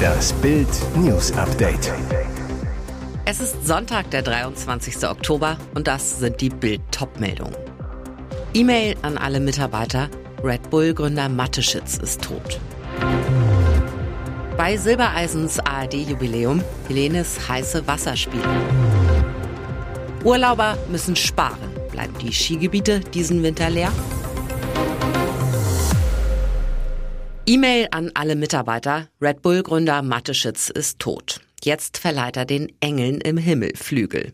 Das Bild News Update. Es ist Sonntag, der 23. Oktober und das sind die Bild Topmeldungen. E-Mail an alle Mitarbeiter. Red Bull Gründer Matteschitz ist tot. Bei Silbereisens ARD-Jubiläum Helenes heiße Wasserspiele. Urlauber müssen sparen. Bleiben die Skigebiete diesen Winter leer? E-Mail an alle Mitarbeiter. Red Bull-Gründer Matteschitz ist tot. Jetzt verleiht er den Engeln im Himmel Flügel.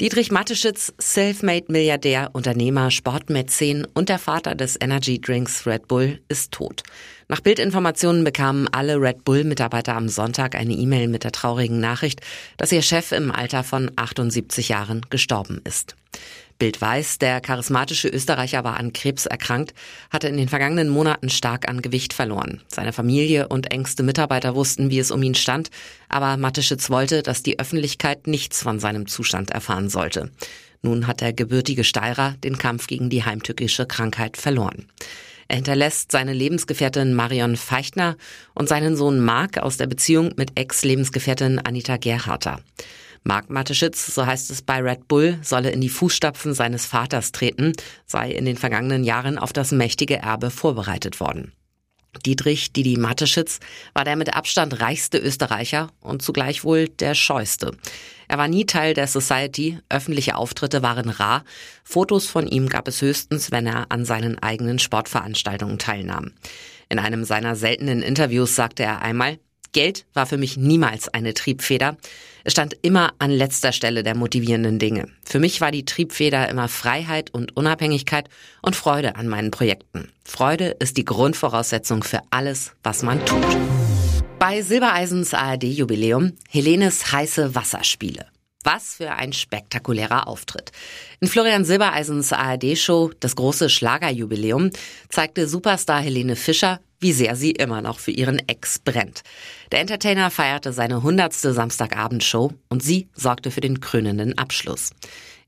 Dietrich Matteschitz, Selfmade-Milliardär, Unternehmer, Sportmäzen und der Vater des Energy Drinks Red Bull, ist tot. Nach Bildinformationen bekamen alle Red Bull-Mitarbeiter am Sonntag eine E-Mail mit der traurigen Nachricht, dass ihr Chef im Alter von 78 Jahren gestorben ist. Bild weiß, der charismatische Österreicher war an Krebs erkrankt, hatte in den vergangenen Monaten stark an Gewicht verloren. Seine Familie und engste Mitarbeiter wussten, wie es um ihn stand, aber Matteschitz wollte, dass die Öffentlichkeit nichts von seinem Zustand erfahren sollte. Nun hat der gebürtige Steirer den Kampf gegen die heimtückische Krankheit verloren. Er hinterlässt seine Lebensgefährtin Marion Feichtner und seinen Sohn Marc aus der Beziehung mit Ex-Lebensgefährtin Anita Gerharter. Marc Mateschitz, so heißt es bei Red Bull, solle in die Fußstapfen seines Vaters treten, sei in den vergangenen Jahren auf das mächtige Erbe vorbereitet worden. Dietrich Didi Mateschitz war der mit Abstand reichste Österreicher und zugleich wohl der scheuste. Er war nie Teil der Society, öffentliche Auftritte waren rar, Fotos von ihm gab es höchstens, wenn er an seinen eigenen Sportveranstaltungen teilnahm. In einem seiner seltenen Interviews sagte er einmal, Geld war für mich niemals eine Triebfeder. Es stand immer an letzter Stelle der motivierenden Dinge. Für mich war die Triebfeder immer Freiheit und Unabhängigkeit und Freude an meinen Projekten. Freude ist die Grundvoraussetzung für alles, was man tut. Bei Silbereisens ARD-Jubiläum Helenes heiße Wasserspiele. Was für ein spektakulärer Auftritt. In Florian Silbereisens ARD-Show Das große Schlagerjubiläum zeigte Superstar Helene Fischer, wie sehr sie immer noch für ihren Ex brennt. Der Entertainer feierte seine hundertste Samstagabendshow und sie sorgte für den krönenden Abschluss.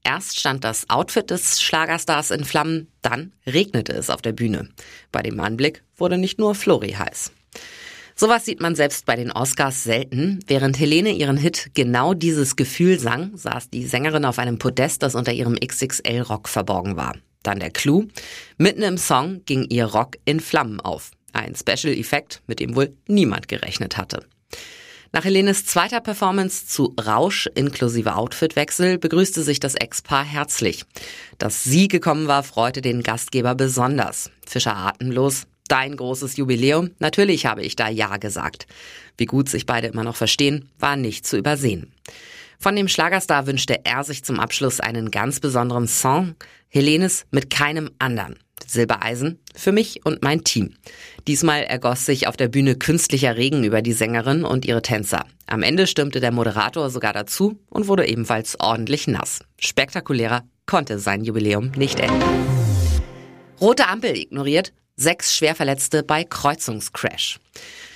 Erst stand das Outfit des Schlagerstars in Flammen, dann regnete es auf der Bühne. Bei dem Anblick wurde nicht nur Flori heiß. Sowas sieht man selbst bei den Oscars selten. Während Helene ihren Hit Genau dieses Gefühl sang, saß die Sängerin auf einem Podest, das unter ihrem XXL-Rock verborgen war. Dann der Clou. Mitten im Song ging ihr Rock in Flammen auf. Ein Special-Effekt, mit dem wohl niemand gerechnet hatte. Nach Helenes zweiter Performance zu Rausch inklusive Outfitwechsel begrüßte sich das Ex-Paar herzlich. Dass sie gekommen war, freute den Gastgeber besonders. Fischer atemlos, Dein großes Jubiläum? Natürlich habe ich da Ja gesagt. Wie gut sich beide immer noch verstehen, war nicht zu übersehen. Von dem Schlagerstar wünschte er sich zum Abschluss einen ganz besonderen Song. Helenes mit keinem anderen. Silbereisen für mich und mein Team. Diesmal ergoss sich auf der Bühne künstlicher Regen über die Sängerin und ihre Tänzer. Am Ende stimmte der Moderator sogar dazu und wurde ebenfalls ordentlich nass. Spektakulärer konnte sein Jubiläum nicht enden. Rote Ampel ignoriert, Sechs Schwerverletzte bei Kreuzungscrash.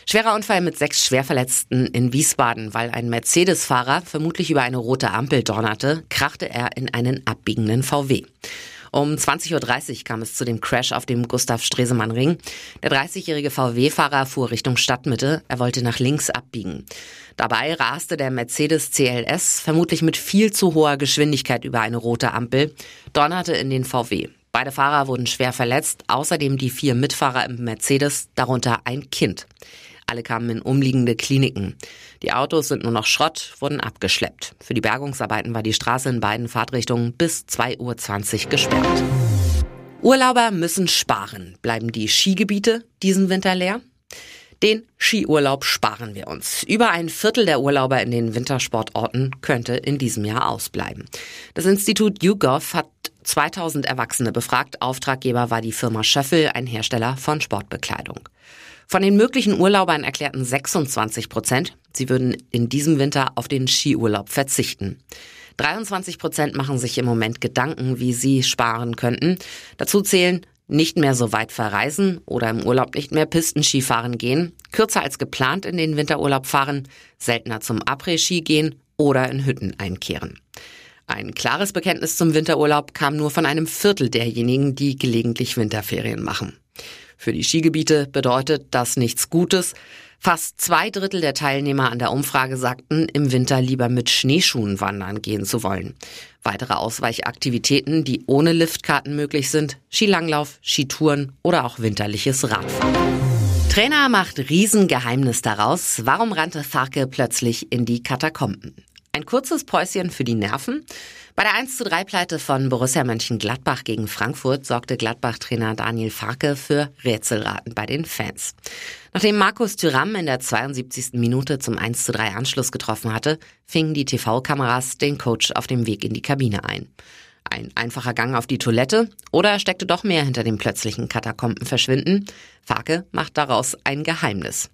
Schwerer Unfall mit sechs Schwerverletzten in Wiesbaden, weil ein Mercedes-Fahrer vermutlich über eine rote Ampel donnerte, krachte er in einen abbiegenden VW. Um 20.30 Uhr kam es zu dem Crash auf dem Gustav Stresemann Ring. Der 30-jährige VW-Fahrer fuhr Richtung Stadtmitte. Er wollte nach links abbiegen. Dabei raste der Mercedes CLS vermutlich mit viel zu hoher Geschwindigkeit über eine rote Ampel, donnerte in den VW. Beide Fahrer wurden schwer verletzt, außerdem die vier Mitfahrer im Mercedes, darunter ein Kind. Alle kamen in umliegende Kliniken. Die Autos sind nur noch Schrott, wurden abgeschleppt. Für die Bergungsarbeiten war die Straße in beiden Fahrtrichtungen bis 2.20 Uhr gesperrt. Urlauber müssen sparen. Bleiben die Skigebiete diesen Winter leer? Den Skiurlaub sparen wir uns. Über ein Viertel der Urlauber in den Wintersportorten könnte in diesem Jahr ausbleiben. Das Institut YouGov hat 2000 Erwachsene befragt. Auftraggeber war die Firma Schöffel, ein Hersteller von Sportbekleidung. Von den möglichen Urlaubern erklärten 26 Prozent, sie würden in diesem Winter auf den Skiurlaub verzichten. 23 Prozent machen sich im Moment Gedanken, wie sie sparen könnten. Dazu zählen nicht mehr so weit verreisen oder im Urlaub nicht mehr Pistenskifahren gehen, kürzer als geplant in den Winterurlaub fahren, seltener zum Après-Ski gehen oder in Hütten einkehren. Ein klares Bekenntnis zum Winterurlaub kam nur von einem Viertel derjenigen, die gelegentlich Winterferien machen. Für die Skigebiete bedeutet das nichts Gutes. Fast zwei Drittel der Teilnehmer an der Umfrage sagten, im Winter lieber mit Schneeschuhen wandern gehen zu wollen. Weitere Ausweichaktivitäten, die ohne Liftkarten möglich sind, Skilanglauf, Skitouren oder auch winterliches Radfahren. Trainer macht Riesengeheimnis daraus. Warum rannte Farke plötzlich in die Katakomben? Ein kurzes Päuschen für die Nerven. Bei der 1 zu 3 Pleite von Borussia Mönchengladbach gegen Frankfurt sorgte Gladbach-Trainer Daniel Farke für Rätselraten bei den Fans. Nachdem Markus Thüram in der 72. Minute zum 1 zu 3 Anschluss getroffen hatte, fingen die TV-Kameras den Coach auf dem Weg in die Kabine ein. Ein einfacher Gang auf die Toilette oder steckte doch mehr hinter dem plötzlichen Katakombenverschwinden? Farke macht daraus ein Geheimnis.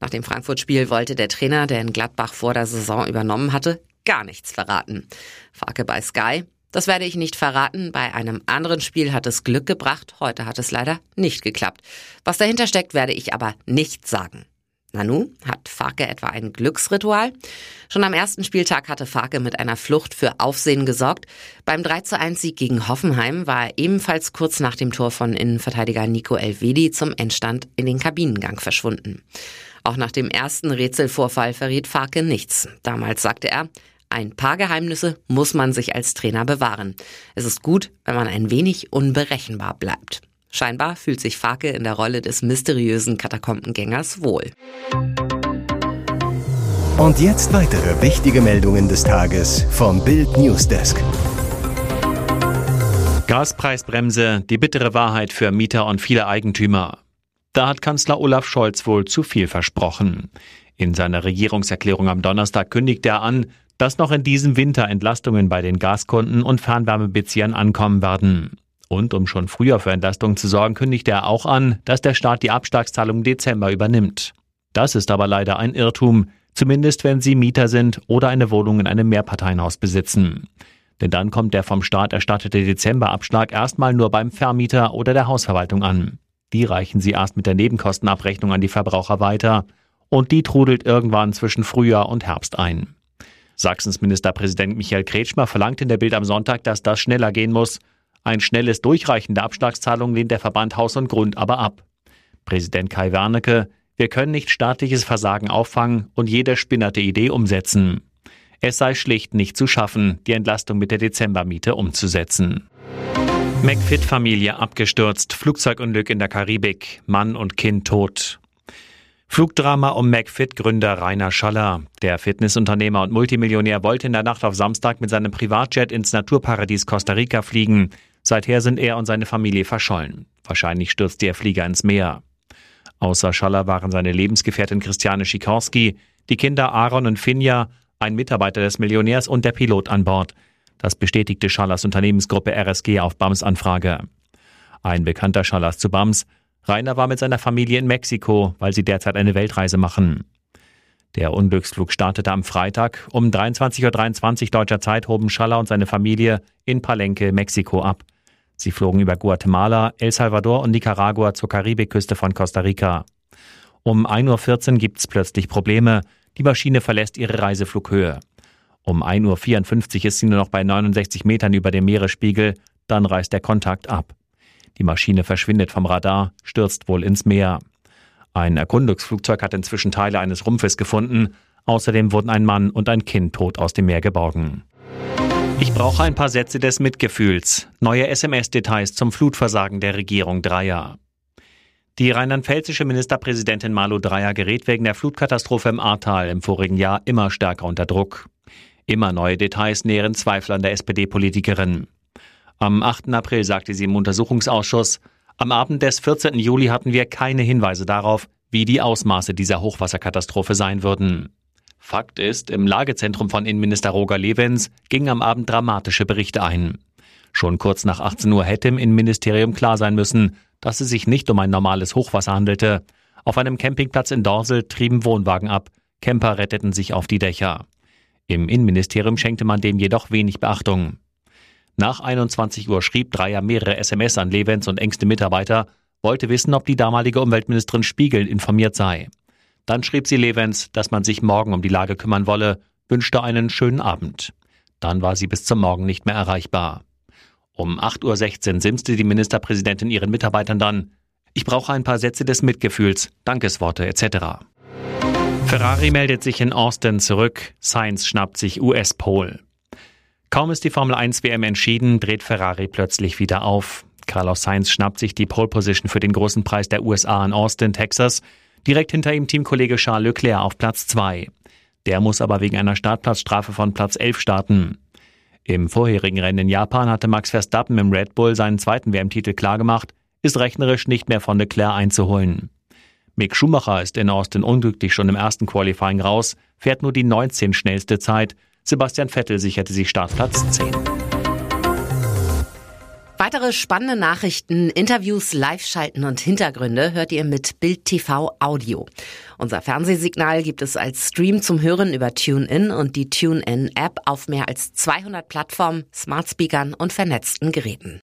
Nach dem Frankfurt-Spiel wollte der Trainer, der in Gladbach vor der Saison übernommen hatte, gar nichts verraten. Farke bei Sky. Das werde ich nicht verraten. Bei einem anderen Spiel hat es Glück gebracht. Heute hat es leider nicht geklappt. Was dahinter steckt, werde ich aber nicht sagen. Nanu, hat Farke etwa ein Glücksritual? Schon am ersten Spieltag hatte Farke mit einer Flucht für Aufsehen gesorgt. Beim 3 zu 1 Sieg gegen Hoffenheim war er ebenfalls kurz nach dem Tor von Innenverteidiger Nico Elvedi zum Endstand in den Kabinengang verschwunden. Auch nach dem ersten Rätselvorfall verriet Farke nichts. Damals sagte er, ein paar Geheimnisse muss man sich als Trainer bewahren. Es ist gut, wenn man ein wenig unberechenbar bleibt. Scheinbar fühlt sich Farke in der Rolle des mysteriösen Katakombengängers wohl. Und jetzt weitere wichtige Meldungen des Tages vom Bild Newsdesk. Gaspreisbremse, die bittere Wahrheit für Mieter und viele Eigentümer. Da hat Kanzler Olaf Scholz wohl zu viel versprochen. In seiner Regierungserklärung am Donnerstag kündigt er an, dass noch in diesem Winter Entlastungen bei den Gaskunden und Fernwärmebeziehern ankommen werden. Und um schon früher für Entlastungen zu sorgen, kündigt er auch an, dass der Staat die Abschlagszahlung im Dezember übernimmt. Das ist aber leider ein Irrtum, zumindest wenn Sie Mieter sind oder eine Wohnung in einem Mehrparteienhaus besitzen. Denn dann kommt der vom Staat erstattete Dezemberabschlag erstmal nur beim Vermieter oder der Hausverwaltung an. Die reichen Sie erst mit der Nebenkostenabrechnung an die Verbraucher weiter und die trudelt irgendwann zwischen Frühjahr und Herbst ein. Sachsens Ministerpräsident Michael Kretschmer verlangt in der Bild am Sonntag, dass das schneller gehen muss ein schnelles Durchreichen der Abschlagszahlung lehnt der Verband Haus und Grund aber ab. Präsident Kai Wernicke, wir können nicht staatliches Versagen auffangen und jede spinnerte Idee umsetzen. Es sei schlicht nicht zu schaffen, die Entlastung mit der Dezembermiete umzusetzen. McFit-Familie abgestürzt, Flugzeugunglück in der Karibik, Mann und Kind tot. Flugdrama um McFit-Gründer Rainer Schaller. Der Fitnessunternehmer und Multimillionär wollte in der Nacht auf Samstag mit seinem Privatjet ins Naturparadies Costa Rica fliegen. Seither sind er und seine Familie verschollen. Wahrscheinlich stürzte der Flieger ins Meer. Außer Schaller waren seine Lebensgefährtin Christiane Schikorski, die Kinder Aaron und Finja, ein Mitarbeiter des Millionärs und der Pilot an Bord. Das bestätigte Schallers Unternehmensgruppe RSG auf BAMs Anfrage. Ein bekannter Schallers zu BAMs. Rainer war mit seiner Familie in Mexiko, weil sie derzeit eine Weltreise machen. Der Unglücksflug startete am Freitag. Um 23.23 Uhr deutscher Zeit hoben Schaller und seine Familie in Palenque, Mexiko ab. Sie flogen über Guatemala, El Salvador und Nicaragua zur Karibikküste von Costa Rica. Um 1.14 Uhr gibt es plötzlich Probleme. Die Maschine verlässt ihre Reiseflughöhe. Um 1.54 Uhr ist sie nur noch bei 69 Metern über dem Meeresspiegel. Dann reißt der Kontakt ab. Die Maschine verschwindet vom Radar, stürzt wohl ins Meer. Ein Erkundungsflugzeug hat inzwischen Teile eines Rumpfes gefunden. Außerdem wurden ein Mann und ein Kind tot aus dem Meer geborgen. Ich brauche ein paar Sätze des Mitgefühls. Neue SMS-Details zum Flutversagen der Regierung Dreier. Die rheinland-pfälzische Ministerpräsidentin Malu Dreyer gerät wegen der Flutkatastrophe im Ahrtal im vorigen Jahr immer stärker unter Druck. Immer neue Details nähren Zweifel an der SPD-Politikerin. Am 8. April sagte sie im Untersuchungsausschuss, am Abend des 14. Juli hatten wir keine Hinweise darauf, wie die Ausmaße dieser Hochwasserkatastrophe sein würden. Fakt ist, im Lagezentrum von Innenminister Roger Levens gingen am Abend dramatische Berichte ein. Schon kurz nach 18 Uhr hätte im Innenministerium klar sein müssen, dass es sich nicht um ein normales Hochwasser handelte. Auf einem Campingplatz in Dorsel trieben Wohnwagen ab, Camper retteten sich auf die Dächer. Im Innenministerium schenkte man dem jedoch wenig Beachtung. Nach 21 Uhr schrieb Dreier mehrere SMS an Levens und engste Mitarbeiter, wollte wissen, ob die damalige Umweltministerin Spiegel informiert sei. Dann schrieb sie Levens, dass man sich morgen um die Lage kümmern wolle, wünschte einen schönen Abend. Dann war sie bis zum Morgen nicht mehr erreichbar. Um 8.16 Uhr simste die Ministerpräsidentin ihren Mitarbeitern dann, Ich brauche ein paar Sätze des Mitgefühls, Dankesworte etc. Ferrari meldet sich in Austin zurück, Sainz schnappt sich US-Pol. Kaum ist die Formel 1 WM entschieden, dreht Ferrari plötzlich wieder auf. Carlos Sainz schnappt sich die Pole Position für den großen Preis der USA in Austin, Texas. Direkt hinter ihm Teamkollege Charles Leclerc auf Platz 2. Der muss aber wegen einer Startplatzstrafe von Platz 11 starten. Im vorherigen Rennen in Japan hatte Max Verstappen im Red Bull seinen zweiten WM-Titel klargemacht, ist rechnerisch nicht mehr von Leclerc einzuholen. Mick Schumacher ist in Austin unglücklich schon im ersten Qualifying raus, fährt nur die 19 schnellste Zeit. Sebastian Vettel sicherte sich Startplatz 10. Weitere spannende Nachrichten, Interviews, Live-Schalten und Hintergründe hört ihr mit Bild TV Audio. Unser Fernsehsignal gibt es als Stream zum Hören über TuneIn und die TuneIn-App auf mehr als 200 Plattformen, Smart Speakern und vernetzten Geräten.